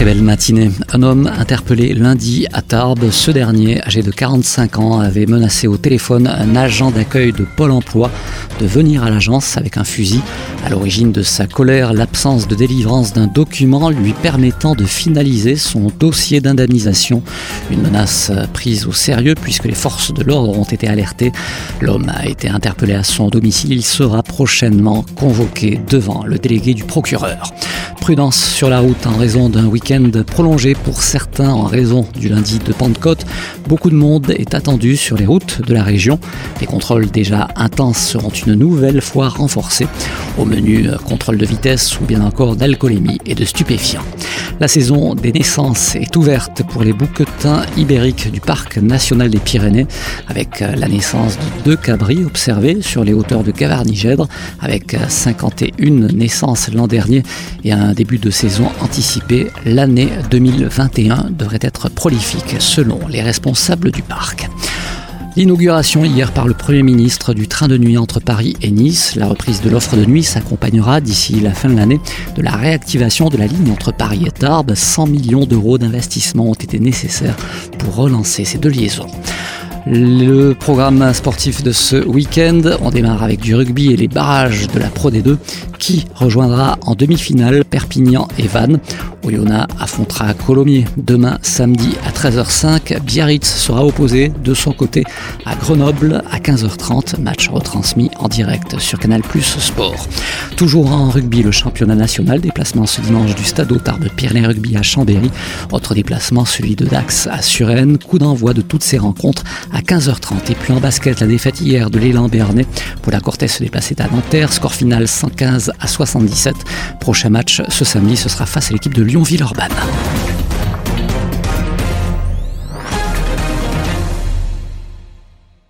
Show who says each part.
Speaker 1: Très belle matinée. Un homme interpellé lundi à Tarbes. Ce dernier, âgé de 45 ans, avait menacé au téléphone un agent d'accueil de Pôle emploi de venir à l'agence avec un fusil. À l'origine de sa colère, l'absence de délivrance d'un document lui permettant de finaliser son dossier d'indemnisation. Une menace prise au sérieux puisque les forces de l'ordre ont été alertées. L'homme a été interpellé à son domicile. Il sera prochainement convoqué devant le délégué du procureur. Prudence sur la route en raison d'un week-end prolongé pour certains en raison du lundi de Pentecôte. Beaucoup de monde est attendu sur les routes de la région. Les contrôles déjà intenses seront une nouvelle fois renforcés. Au menu euh, contrôle de vitesse ou bien encore d'alcoolémie et de stupéfiants. La saison des naissances est ouverte pour les bouquetins ibériques du parc national des Pyrénées avec euh, la naissance de deux cabris observés sur les hauteurs de Gavarnie-Gèdre avec 51 euh, naissances l'an dernier et un début de saison anticipé. L'année 2021 devrait être prolifique selon les responsables du parc. L'inauguration hier par le Premier ministre du train de nuit entre Paris et Nice, la reprise de l'offre de nuit s'accompagnera d'ici la fin de l'année de la réactivation de la ligne entre Paris et Tarbes. 100 millions d'euros d'investissement ont été nécessaires pour relancer ces deux liaisons. Le programme sportif de ce week-end, on démarre avec du rugby et les barrages de la Pro D2 qui rejoindra en demi-finale Perpignan et Vannes. Oyonnax affrontera Colomiers demain samedi à 13h05. Biarritz sera opposé de son côté à Grenoble à 15h30. Match retransmis en direct sur Canal Plus Sport. Toujours en rugby, le championnat national. Déplacement ce dimanche du Stade Tarbes Pyrénées Rugby à Chambéry. Autre déplacement, celui de Dax à Suresnes. Coup d'envoi de toutes ces rencontres à 15h30. Et puis en basket, la défaite hier de l'élan Béarnais. Pour la Cortès se déplacer à Nanterre. Score final 115 à 77. Prochain match ce samedi, ce sera face à l'équipe de Lyon-Villeurbanne.